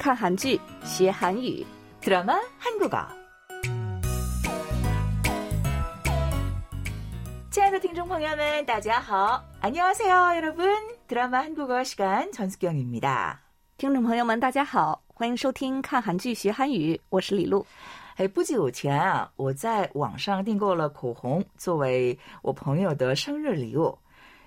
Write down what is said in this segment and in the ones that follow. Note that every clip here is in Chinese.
看韩剧学韩语， 드라마 한국어. 亲爱的听众朋友们，大家好， 안녕하세요, 여러분. 드라마 한국어 시간 전수경입니다. 听众朋友们，大家好，欢迎收听看韩剧学韩语，我是李璐。哎，不久前啊，我在网上订购了口红，作为我朋友的生日礼物。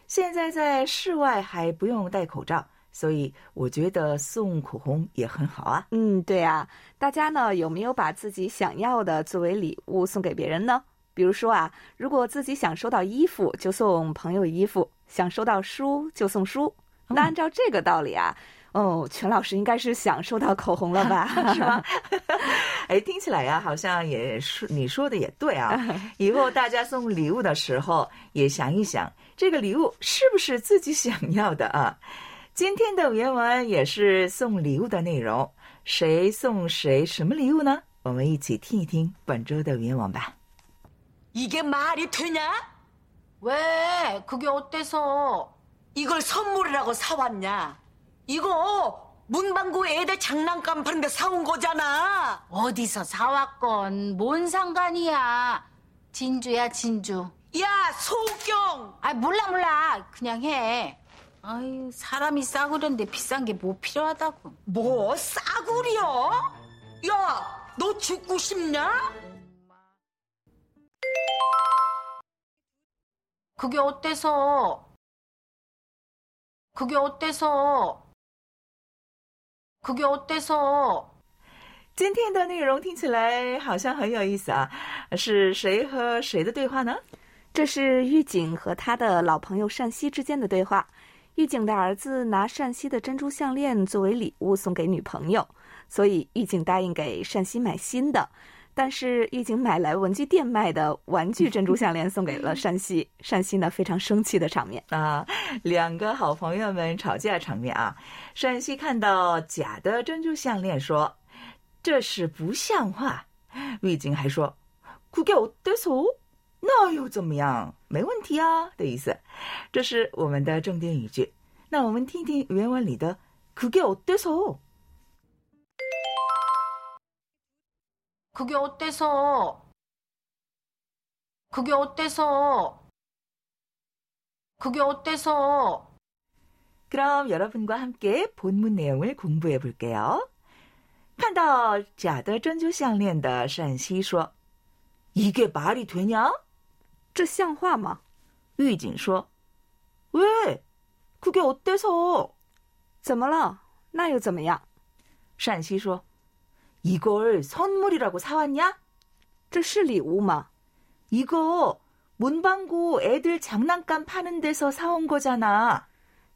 现在在室外还不用戴口罩， 所以我觉得送口红也很好啊。嗯，对啊，大家呢有没有把自己想要的作为礼物送给别人呢？比如说啊，如果自己想收到衣服，就送朋友衣服；想收到书，就送书。那按照这个道理啊，哦，全老师应该是想收到口红了吧？是吗？哎，听起来呀、好像也是你说的也对啊。以后大家送礼物的时候，也想一想，这个礼物是不是自己想要的啊？今天的原文也是送礼物的内容，谁送谁什么礼物呢？我们一起听一听本周的原文吧。 이게 말이 되냐? 왜? 그게 어때서? 이걸 선물이라고 사왔냐? 이거 문방구 애들 장난감 파는데 사온 거잖아. 어디서 사왔건 뭔 상관이야. 진주야 진주. 야, 소경! 아 몰라 몰라. 그냥 해. 아유 사람이 싸구려인데 비싼 게 뭐 필요하다고. 뭐, 싸구려? 야, 너 죽고 싶냐? 그게 어때서? 그게 어때서? 그게 어때서? 今天的内容听起来好像很有意思啊，是谁和谁的对话呢？这是狱警和他的老朋友单熙之间的对话。 狱警的儿子拿单熙的珍珠项链作为礼物送给女朋友，所以狱警答应给单熙买新的。但是狱警买来文具店卖的玩具珍珠项链送给了单熙，单熙呢非常生气的场面。啊，两个好朋友们吵架场面啊。单熙看到假的珍珠项链，说：“这是不像话。”狱警还说：“그게어때서？那又怎么样？ 没问题啊的意思。”这是我们的重点语句。那我们听听原文里的“그게어때서？” 그게 어때서? 그게 어때서? 그게 어때서? 그럼 여러분과 함께 본문 내용을 공부해 볼게요. 看到假的珍珠项链的陕西说：“이게말이되냐？” 这像话吗？狱警说：“왜？그게어때서？” 怎么了？那又怎么样？陕西说：“이걸선물이라고사왔냐？” 这是礼物吗？ 이거문방구애들장난감파는데서사온거잖아。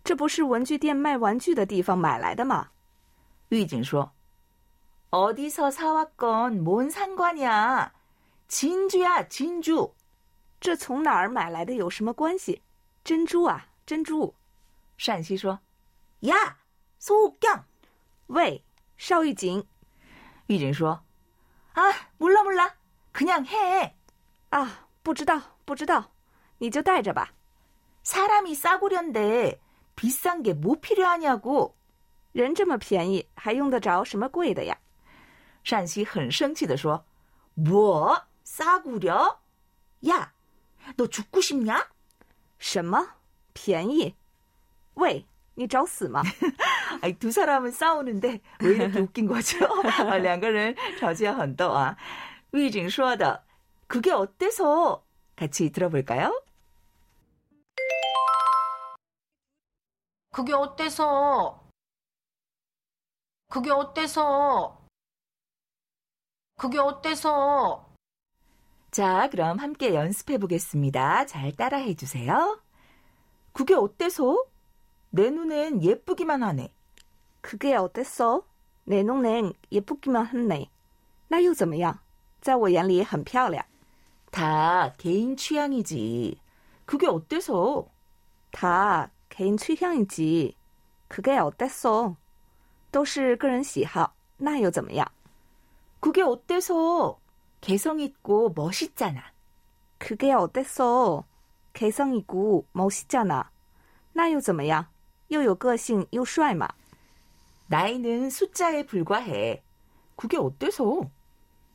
这不是文具店卖玩具的地方买来的吗？狱警说：“어디서사왔건뭔상관이야진주야진주。” 这从哪儿买来的有什么关系？珍珠啊，珍珠。陕西说：“呀，소경。” 喂，邵狱警狱警说：“啊，몰라몰라그냥해。 啊，不知道，不知道，你就带着吧。 사람이싸구려인데비싼게뭐 필요하냐고。 人这么便宜，还用得着什么贵的呀？”陕西很生气的说：“我싸구려？ 呀， 너죽고싶냐？ 什么便宜？喂，你找死吗？ 아두 사람은 싸우는데 왜 이렇게 웃긴 거죠? 啊两个人吵架很逗啊。狱警说的그게어때서 같이 들어볼까요? 그게 어때서? 그게 어때서? 그게 어때서? 자, 그럼 함께 연습해 보겠습니다. 잘 따라해 주세요. 그게 어때서? 내 눈엔 예쁘기만 하네. 그게 어땠어? 내 눈엔 예쁘기만 했네. 那又怎么样？在我眼里很漂亮。 다 개인 취향이지. 그게 어때서? 다 개인 취향이지. 그게 어땠어? 都是个人喜好，那又怎么样？ 그게 어때서? 개성 있고 멋있잖아. 그게 어땠어? 개성 있고 멋있잖아. 那又怎么样？又有个性又帅嘛。 나이는 숫자에 불과해. 그게 어때서?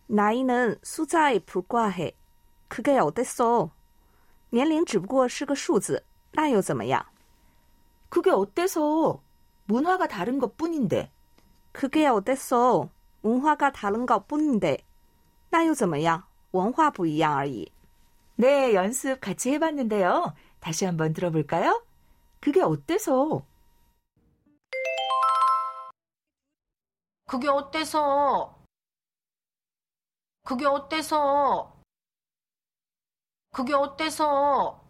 나이는 숫자에 불과해. 그게 어땠어? 年龄只不过是个数字，那又怎么样？ 그게 어때서? 문화가 다른 것 뿐인데. 그게 어땠어? 문화가 다른 것 뿐인데. 那又怎么样？文化不一样而已。 네, 연습 같이 해봤는데요. 다시 한번 들어볼까요? 그게 어때서? 그게 어때서? 그게 어때서? 그게 어때서?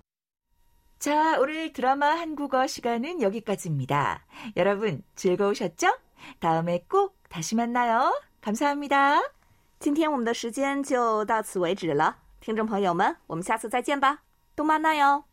자, 오늘 드라마 한국어 시간은 여기까지입니다. 여러분 즐거우셨죠? 다음에 꼭 다시 만나요. 감사합니다. 今天我们的时间就到此为止了，听众朋友们，我们下次再见吧，动漫那哟。